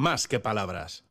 más que palabras.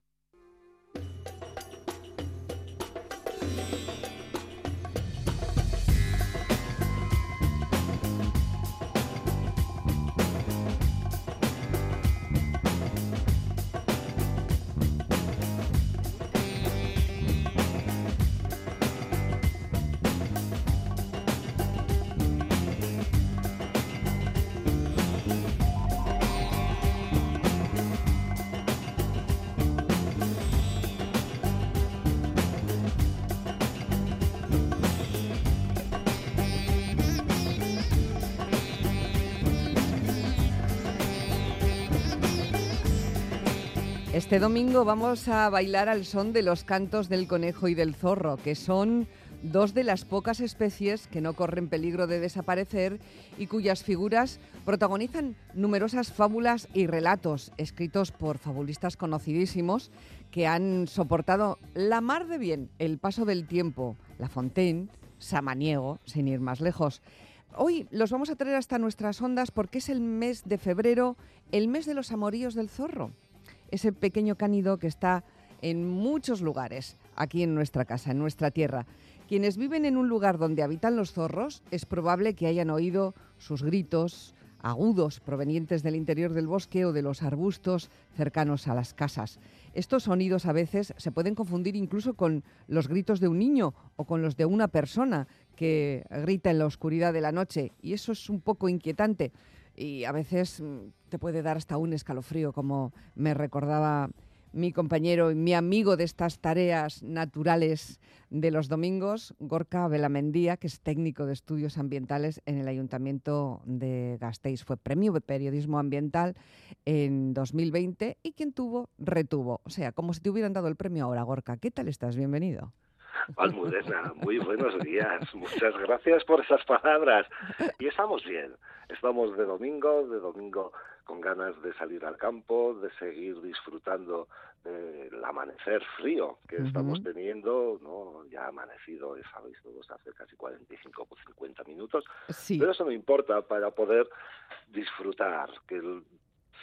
Este domingo vamos a bailar al son de los cantos del conejo y del zorro, que son dos de las pocas especies que no corren peligro de desaparecer y cuyas figuras protagonizan numerosas fábulas y relatos escritos por fabulistas conocidísimos que han soportado la mar de bien el paso del tiempo, La Fontaine, Samaniego, sin ir más lejos. Hoy los vamos a traer hasta nuestras ondas porque es el mes de febrero, el mes de los amoríos del zorro ese pequeño cánido que está en muchos lugares, aquí en nuestra casa, en nuestra tierra. Quienes viven en un lugar donde habitan los zorros, es probable que hayan oído sus gritos agudos provenientes del interior del bosque o de los arbustos cercanos a las casas. Estos sonidos a veces se pueden confundir incluso con los gritos de un niño o con los de una persona que grita en la oscuridad de la noche y eso es un poco inquietante y a veces mm, te puede dar hasta un escalofrío, como me recordaba mi compañero y mi amigo de estas tareas naturales de los domingos, Gorka Belamendía, que es técnico de estudios ambientales en el Ayuntamiento de Gasteiz. Fue premio de periodismo ambiental en 2020 y quien tuvo, retuvo. O sea, como si te hubieran dado el premio ahora, Gorka. ¿Qué tal estás? Bienvenido. Almudena, muy buenos días. Muchas gracias por esas palabras. Y estamos bien. Estamos de domingo, de domingo con ganas de salir al campo, de seguir disfrutando del amanecer frío que estamos teniendo, ¿no? Ya ha amanecido, sabéis todos, hace casi 45 o 50 minutos. Pero eso no importa para poder disfrutar, que el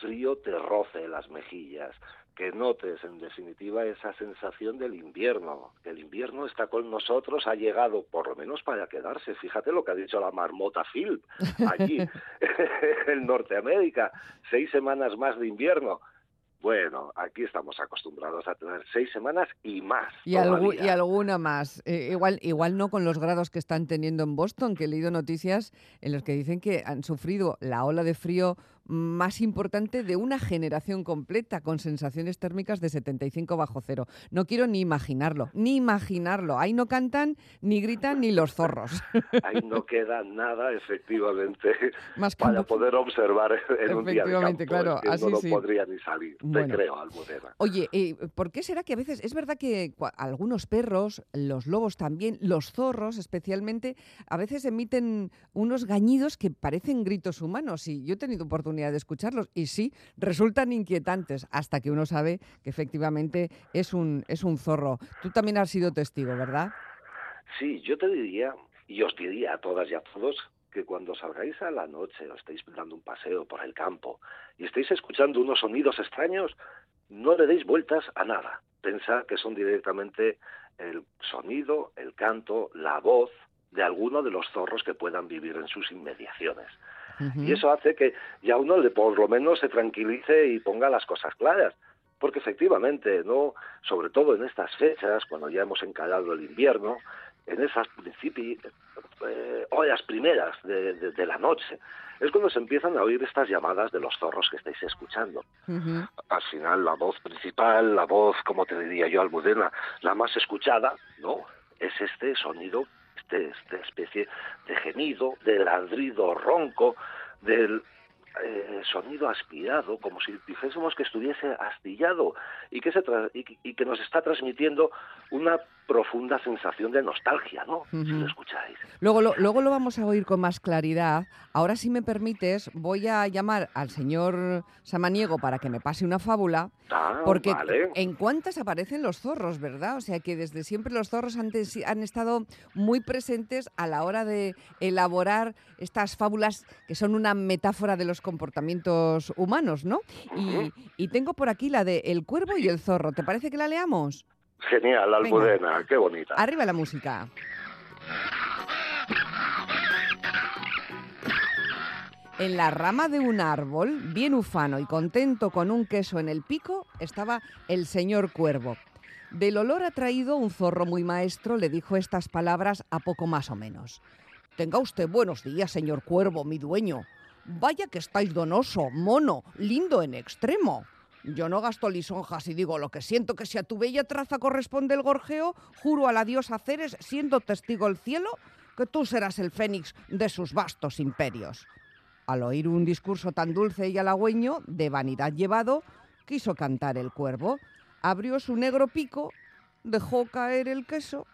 frío te roce las mejillas, que notes en definitiva esa sensación del invierno, que el invierno está con nosotros, ha llegado por lo menos para quedarse. Fíjate lo que ha dicho la marmota Phil allí en Norteamérica, seis semanas más de invierno. Bueno, aquí estamos acostumbrados a tener seis semanas y más. Y, alguna más. Eh, igual, igual no con los grados que están teniendo en Boston, que he leído noticias en las que dicen que han sufrido la ola de frío más importante de una generación completa con sensaciones térmicas de 75 bajo cero. No quiero ni imaginarlo, ni imaginarlo. Ahí no cantan, ni gritan, ni los zorros. Ahí no queda nada, efectivamente, Más para poder observar en un día de campo. claro, así no podría ni salir, te creo, Almudena. Oye, eh, ¿por qué será que a veces, es verdad que algunos perros, los lobos también, los zorros especialmente, a veces emiten unos gañidos que parecen gritos humanos? Y yo he tenido oportunidad de escucharlos y sí, resultan inquietantes hasta que uno sabe que efectivamente es un, es un zorro. Tú también has sido testigo, ¿verdad? Sí, yo te diría, y os diría a todas y a todos, que cuando salgáis a la noche o estéis dando un paseo por el campo y estéis escuchando unos sonidos extraños, no le deis vueltas a nada. Pensad que son directamente el sonido, el canto, la voz de alguno de los zorros que puedan vivir en sus inmediaciones. Y eso hace que ya uno le, por lo menos se tranquilice y ponga las cosas claras. Porque efectivamente, no, sobre todo en estas fechas, cuando ya hemos encarado el invierno, en esas principios, eh, horas primeras de, la noche, es cuando se empiezan a oír estas llamadas de los zorros que estáis escuchando. Al final, la voz principal, la voz, como te diría yo, almudena, la más escuchada, ¿no? Es este sonido este, esta especie de gemido, de ladrido ronco, del eh, sonido aspirado, como si dijésemos que estuviese astillado y que, se y, que nos está transmitiendo una profunda sensación de nostalgia, ¿no? Si lo escucháis. Luego lo, luego lo vamos a oír con más claridad. Ahora, si me permites, voy a llamar al señor Samaniego para que me pase una fábula, ah, porque en cuantas aparecen los zorros, ¿verdad? O sea que desde siempre los zorros han, han estado muy presentes a la hora de elaborar estas fábulas que son una metáfora de los comportamientos humanos, ¿no? Y, y tengo por aquí la de El cuervo y el zorro. ¿Te parece que la leamos? Genial, Almudena, qué bonita. Arriba la música. En la rama de un árbol, bien ufano y contento con un queso en el pico, estaba el señor cuervo. Del olor atraído, un zorro muy maestro le dijo estas palabras a poco más o menos. Tenga usted buenos días, señor cuervo, mi dueño. Vaya que estáis donoso, mono, lindo en extremo. Yo no gasto lisonjas y digo lo que siento que si a tu bella traza corresponde el gorjeo, juro a la diosa Ceres, siendo testigo el cielo, que tú serás el fénix de sus vastos imperios. Al oír un discurso tan dulce y halagüeño, de vanidad llevado, quiso cantar el cuervo. Abrió su negro pico, dejó caer el queso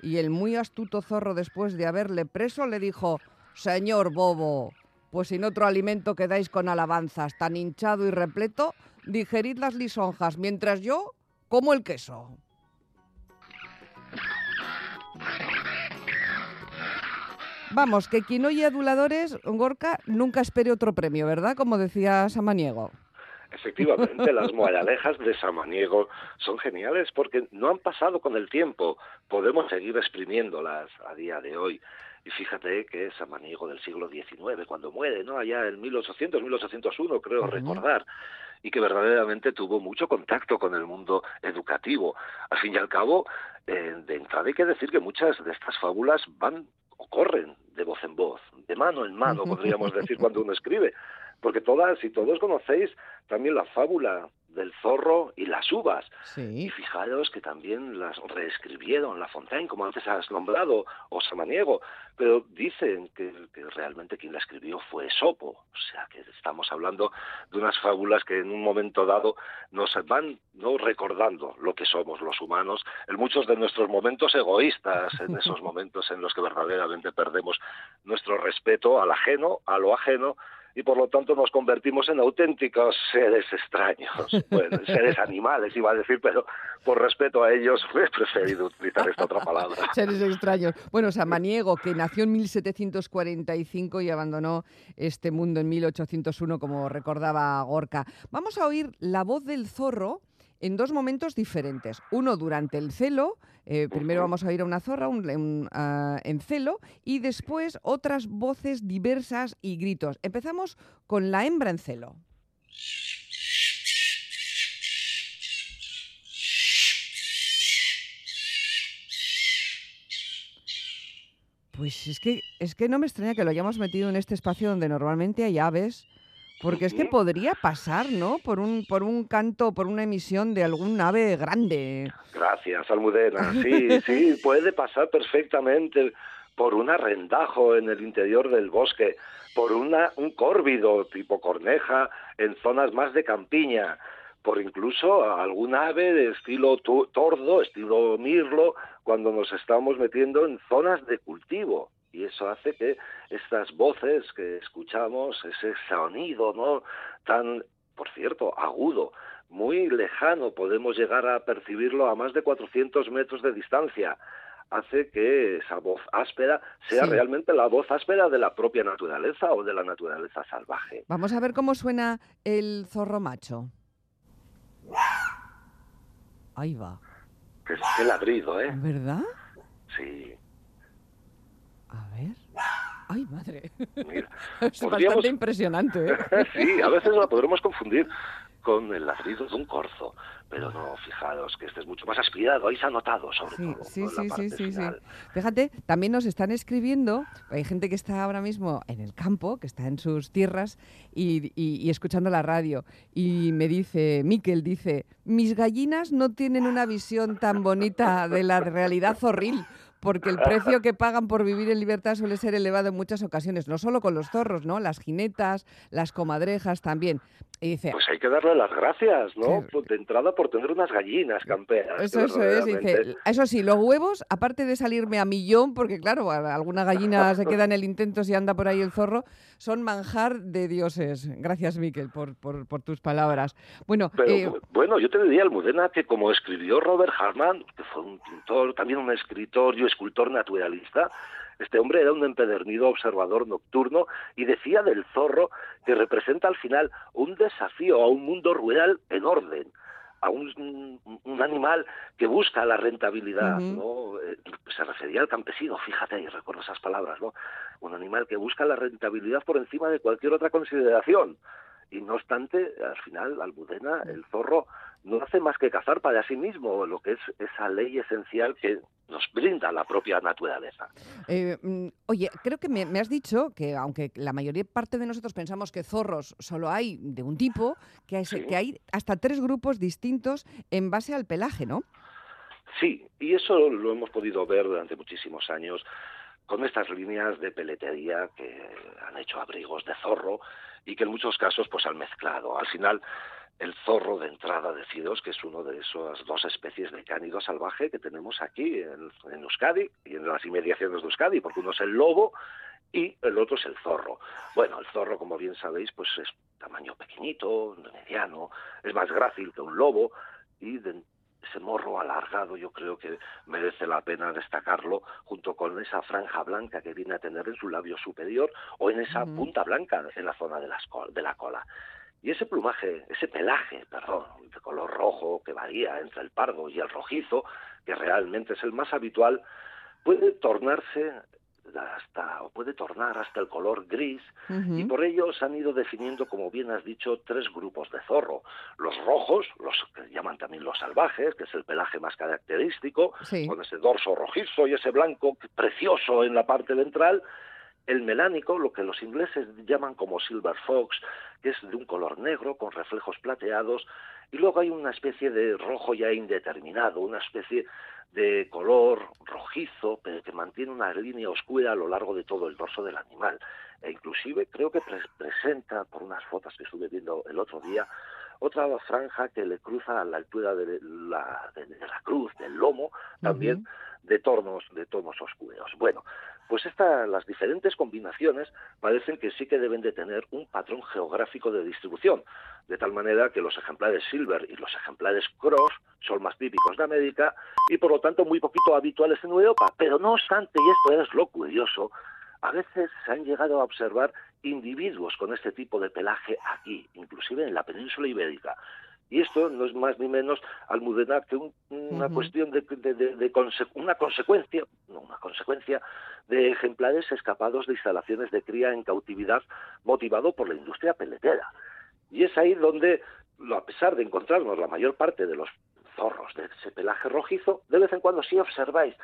y el muy astuto zorro, después de haberle preso, le dijo, Señor bobo, pues sin otro alimento quedáis con alabanzas, tan hinchado y repleto, digerid las lisonjas, mientras yo como el queso. Vamos, que quien oye aduladores, Gorka, nunca espere otro premio, ¿verdad? Como decía Samaniego. Efectivamente, las moralejas de Samaniego son geniales porque no han pasado con el tiempo. Podemos seguir exprimiéndolas a día de hoy. Y fíjate que Samaniego del siglo XIX, cuando muere, ¿no? Allá en 1800, 1801, creo recordar, y que verdaderamente tuvo mucho contacto con el mundo educativo. Al fin y al cabo, eh, de entrada hay que decir que muchas de estas fábulas van o corren de voz en voz, de mano en mano, podríamos decir cuando uno escribe, porque todas y todos conocéis también la fábula del zorro y las uvas. Y fijaros que también las reescribieron La Fontaine, como antes has nombrado, o Samaniego, pero dicen que, realmente quien la escribió fue Sopo, o sea que estamos hablando de unas fábulas que en un momento dado nos van no recordando lo que somos los humanos, en muchos de nuestros momentos egoístas, en esos momentos en los que verdaderamente perdemos nuestro respeto al ajeno, a lo ajeno, y por lo tanto nos convertimos en auténticos seres extraños, bueno, seres animales iba a decir, pero por respeto a ellos he preferido utilizar esta otra palabra. seres extraños. Bueno, Samaniego, que nació en 1745 y abandonó este mundo en 1801, como recordaba Gorka. Vamos a oír la voz del zorro en dos momentos diferentes. Uno durante el celo, eh, primero vamos a oír a una zorra ah, en celo y después otras voces diversas y gritos. Empezamos con la hembra en celo. Pues es que, es que no me extraña que lo hayamos metido en este espacio donde normalmente hay aves porque es que podría pasar, ¿no? Por un, por un canto, por una emisión de algún ave grande. Gracias, Almudena. Sí, sí, puede pasar perfectamente por un arrendajo en el interior del bosque, por una, un córvido tipo corneja en zonas más de campiña, por incluso algún ave de estilo tordo, estilo mirlo, cuando nos estamos metiendo en zonas de cultivo y eso hace que estas voces que escuchamos, ese sonido, ¿no? Tan, por cierto, agudo, muy lejano, podemos llegar a percibirlo a más de 400 metros de distancia, hace que esa voz áspera sea realmente la voz áspera de la propia naturaleza o de la naturaleza salvaje. Vamos a ver cómo suena el zorro macho. Ahí va. Qué, qué ladrido, ¿eh? ¿Verdad? Sí. A ver. Ay, madre. es bastante impresionante. ¿eh? sí, a veces la podremos confundir con el ladrido de un corzo, pero no, fijaros que este es mucho más aspirado, ahí se ha notado sobre todo. Sí, sí, sí, sí, sí. Fíjate, también nos están escribiendo, hay gente que está ahora mismo en el campo, que está en sus tierras y, y escuchando la radio, y me dice, Miquel dice, mis gallinas no tienen una visión tan bonita de la realidad zorril porque el precio que pagan por vivir en libertad suele ser elevado en muchas ocasiones, no solo con los zorros, ¿no? Las jinetas, las comadrejas también. Y dice, pues hay que darle las gracias, ¿no? Pues de entrada por tener unas gallinas camperas. Eso, eso es, dice, eso sí, los huevos, aparte de salirme a millón, porque claro, alguna gallina se queda en el intento si anda por ahí el zorro, son manjar de dioses. Gracias, Miquel, por, por, por tus palabras. Bueno, eh, bueno, yo te diría, Almudena, que como escribió Robert Hartman, que fue un pintor, también un escritor y escultor naturalista, Este hombre era un empedernido observador nocturno y decía del zorro que representa al final un desafío a un mundo rural en orden a un, animal que busca la rentabilidad, ¿no? Eh, se refería al campesino, fíjate, y recuerdo esas palabras, ¿no? Un animal que busca la rentabilidad por encima de cualquier otra consideración. Y no obstante, al final, Almudena, el zorro, no hace más que cazar para sí mismo, lo que es esa ley esencial que nos brinda la propia naturaleza. Eh, mm, oye, creo que me, has dicho que aunque la mayoría parte de nosotros pensamos que zorros solo hay de un tipo, que hay, que hay hasta tres grupos distintos en base al pelaje, ¿no? Sí, y eso lo hemos podido ver durante muchísimos años con estas líneas de peletería que han hecho abrigos de zorro y que en muchos casos pues han mezclado. Al final el zorro de entrada, decidos que es uno de esas dos especies de cánido salvaje que tenemos aquí en, Euskadi y en las inmediaciones de Euskadi, porque uno es el lobo y el otro es el zorro. Bueno, el zorro, como bien sabéis, pues es tamaño pequeñito, mediano, es más grácil que un lobo y de ese morro alargado yo creo que merece la pena destacarlo junto con esa franja blanca que viene a tener en su labio superior o en esa punta blanca en la zona de, de la cola. Y ese plumaje, ese pelaje, perdón, de color rojo que varía entre el pardo y el rojizo, que realmente es el más habitual, puede tornarse hasta o puede tornar hasta el color gris y por ello se han ido definiendo como bien has dicho tres grupos de zorro. Los rojos los que llaman también los salvajes que es el pelaje más característico con ese dorso rojizo y ese blanco precioso en la parte ventral el melánico, lo que los ingleses llaman como silver fox, que es de un color negro con reflejos plateados, y luego hay una especie de rojo ya indeterminado, una especie de color rojizo, pero que mantiene una línea oscura a lo largo de todo el dorso del animal. E inclusive creo que presenta, por unas fotos que estuve viendo el otro día, otra franja que le cruza a la altura de la, de, la cruz, del lomo, también de tonos, de tonos oscuros. Bueno, pues esta, las diferentes combinaciones parecen que sí que deben de tener un patrón geográfico de distribución, de tal manera que los ejemplares silver y los ejemplares cross son más típicos de América y por lo tanto muy poquito habituales en Europa. Pero no obstante, y esto es lo curioso, a veces se han llegado a observar individuos con este tipo de pelaje aquí, inclusive en la península ibérica. Y esto no es más ni menos, Almudena, que una cuestión de, una consecuencia, no, una consecuencia de ejemplares escapados de instalaciones de cría en cautividad motivado por la industria peletera. Y es ahí donde, a pesar de encontrarnos la mayor parte de los zorros de ese pelaje rojizo, de vez en cuando sí observáis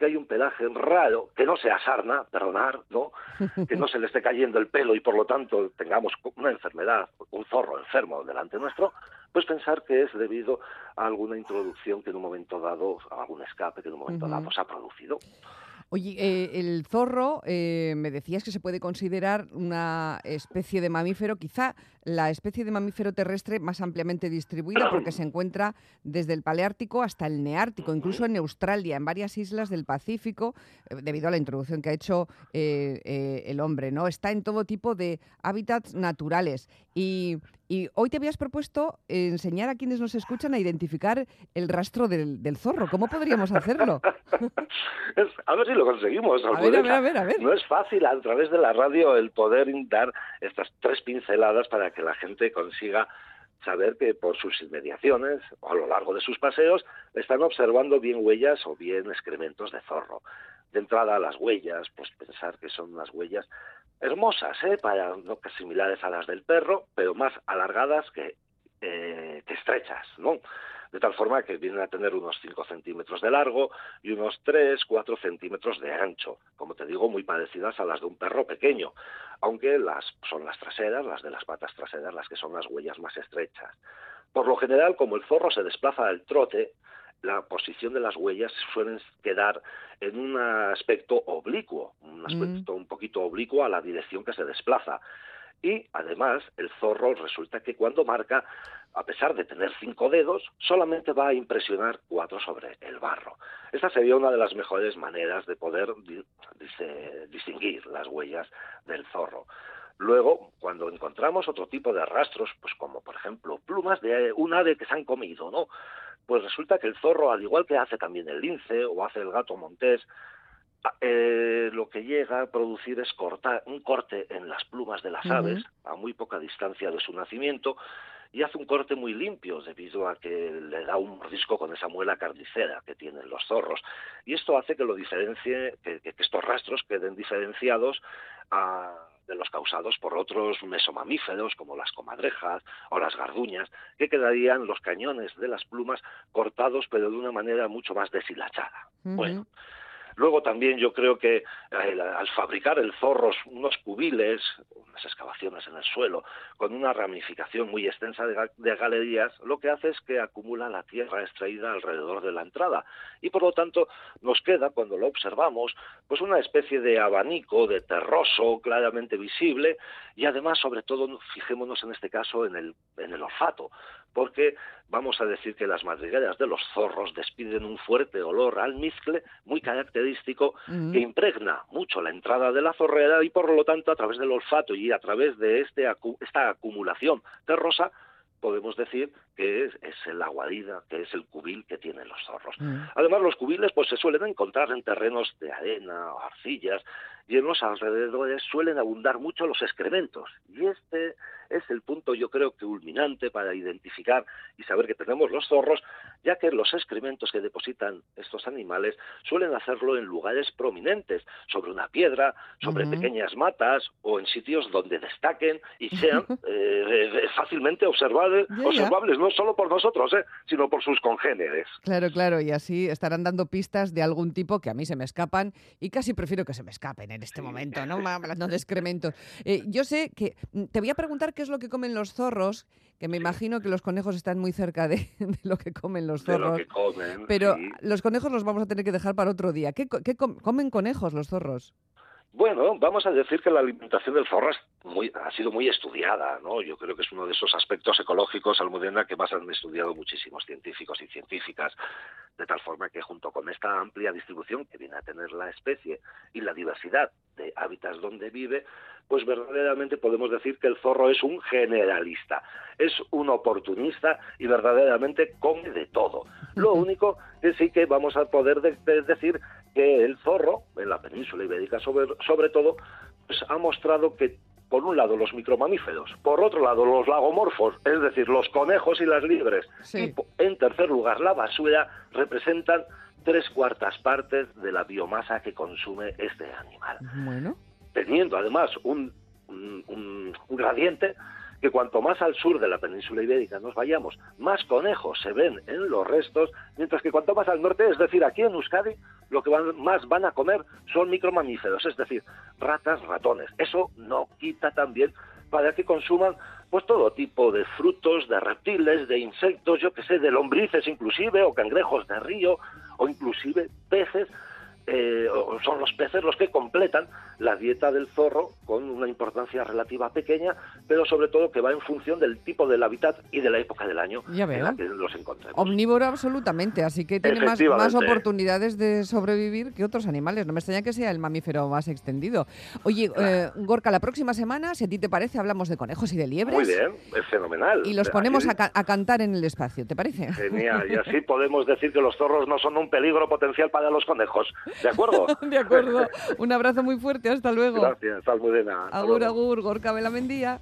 que hay un pelaje raro, que no sea sarna, perdonar, ¿no? Que no se le esté cayendo el pelo y por lo tanto tengamos una enfermedad, un zorro enfermo delante nuestro, pues pensar que es debido a alguna introducción que en un momento dado, a algún escape que en un momento dado se ha producido. Oye, eh, el zorro, eh, me decías que se puede considerar una especie de mamífero, quizá la especie de mamífero terrestre más ampliamente distribuida, porque se encuentra desde el Paleártico hasta el Neártico, incluso en Australia, en varias islas del Pacífico, eh, debido a la introducción que ha hecho el hombre. ¿no? Está en todo tipo de hábitats naturales. Y, hoy te habías propuesto enseñar a quienes nos escuchan a identificar el rastro del, del zorro. ¿Cómo podríamos hacerlo? a ver si lo conseguimos. A ver, a ver, a ver, No es fácil a través de la radio el poder dar estas tres pinceladas para que la gente consiga saber que por sus inmediaciones o a lo largo de sus paseos están observando bien huellas o bien excrementos de zorro. De entrada las huellas, pues pensar que son unas huellas hermosas, ¿eh? para no similares a las del perro, pero más alargadas que, eh, que estrechas, ¿no? de tal forma que vienen a tener unos 5 centímetros de largo y unos 3, 4 centímetros de ancho, como te digo, muy parecidas a las de un perro pequeño, aunque las son las traseras, las de las patas traseras, las que son las huellas más estrechas. Por lo general, como el zorro se desplaza al trote, la posición de las huellas suelen quedar en un aspecto oblicuo, un aspecto mm. un poquito oblicuo a la dirección que se desplaza. Y además, el zorro resulta que cuando marca, a pesar de tener cinco dedos, solamente va a impresionar cuatro sobre el barro. Esta sería una de las mejores maneras de poder distinguir las huellas del zorro. Luego, cuando encontramos otro tipo de rastros, pues como por ejemplo plumas de un ave que se han comido, ¿no? Pues resulta que el zorro, al igual que hace también el lince o hace el gato montés, ah, eh, lo que llega a producir es cortar, un corte en las plumas de las aves a muy poca distancia de su nacimiento y hace un corte muy limpio debido a que le da un mordisco con esa muela carnicera que tienen los zorros. Y esto hace que lo diferencie, que, estos rastros queden diferenciados de los causados por otros mesomamíferos como las comadrejas o las garduñas, que quedarían los cañones de las plumas cortados pero de una manera mucho más deshilachada. Bueno, Luego también yo creo que eh, al fabricar el zorro unos cubiles, unas excavaciones en el suelo, con una ramificación muy extensa de, galerías, lo que hace es que acumula la tierra extraída alrededor de la entrada. Y por lo tanto nos queda, cuando lo observamos, pues una especie de abanico, de terroso claramente visible y además, sobre todo, fijémonos en este caso en el, en el olfato, porque vamos a decir que las madrigueras de los zorros despiden un fuerte olor almizcle muy característico que impregna mucho la entrada de la zorrera y por lo tanto a través del olfato y a través de este, esta acumulación terrosa podemos decir que es, la guarida, que es el cubil que tienen los zorros. Además, los cubiles pues se suelen encontrar en terrenos de arena o arcillas y en los alrededores suelen abundar mucho los excrementos. Y este es el punto, yo creo que culminante para identificar y saber que tenemos los zorros, ya que los excrementos que depositan estos animales suelen hacerlo en lugares prominentes, sobre una piedra, sobre pequeñas matas o en sitios donde destaquen y sean eh, fácilmente observables, observables no solo por nosotros, eh, sino por sus congéneres. Claro, claro, y así estarán dando pistas de algún tipo que a mí se me escapan y casi prefiero que se me escapen en este momento, ¿no? Hablando de excrementos. Eh, yo sé que mm, te voy a preguntar qué es lo que comen los zorros, que me imagino que los conejos están muy cerca de, lo que comen los zorros. pero los conejos los vamos a tener que dejar para otro día. ¿Qué, comen conejos los zorros? Bueno, vamos a decir que la alimentación del zorro ha sido muy estudiada, ¿no? Yo creo que es uno de esos aspectos ecológicos, Almudena, que más han estudiado muchísimos científicos y científicas, de tal forma que junto con esta amplia distribución que viene a tener la especie y la diversidad de hábitats donde vive, pues verdaderamente podemos decir que el zorro es un generalista, es un oportunista y verdaderamente come de todo. Lo único que sí que vamos a poder decir que el zorro, en la península ibérica sobre, sobre todo, pues ha mostrado que por un lado los micromamíferos, por otro lado los lagomorfos, es decir, los conejos y las libres, y en tercer lugar la basura, representan tres cuartas partes de la biomasa que consume este animal. Bueno teniendo además un, un, gradiente que cuanto más al sur de la península ibérica nos vayamos, más conejos se ven en los restos, mientras que cuanto más al norte, es decir, aquí en Euskadi, lo que más van a comer son micromamíferos, es decir, ratas, ratones. Eso no quita también para que consuman pues todo tipo de frutos, de reptiles, de insectos, yo que sé, de lombrices inclusive, o cangrejos de río, o inclusive peces, eh, son los peces los que completan la dieta del zorro con una importancia relativa pequeña, pero sobre todo que va en función del tipo del hábitat y de la época del año en la que los encontremos. Omnívoro absolutamente, así que tiene más, más, oportunidades de sobrevivir que otros animales. No me extraña que sea el mamífero más extendido. Oye, eh, Gorka, la próxima semana, si a ti te parece, hablamos de conejos y de liebres. Muy bien, es fenomenal. Y los ponemos a, a, cantar en el espacio, ¿te parece? Genial, y así podemos decir que los zorros no son un peligro potencial para los conejos. ¿De acuerdo? de acuerdo. Un abrazo muy fuerte, hasta luego. Gracias, Almudena. Agur, agur, Gorka Mendía.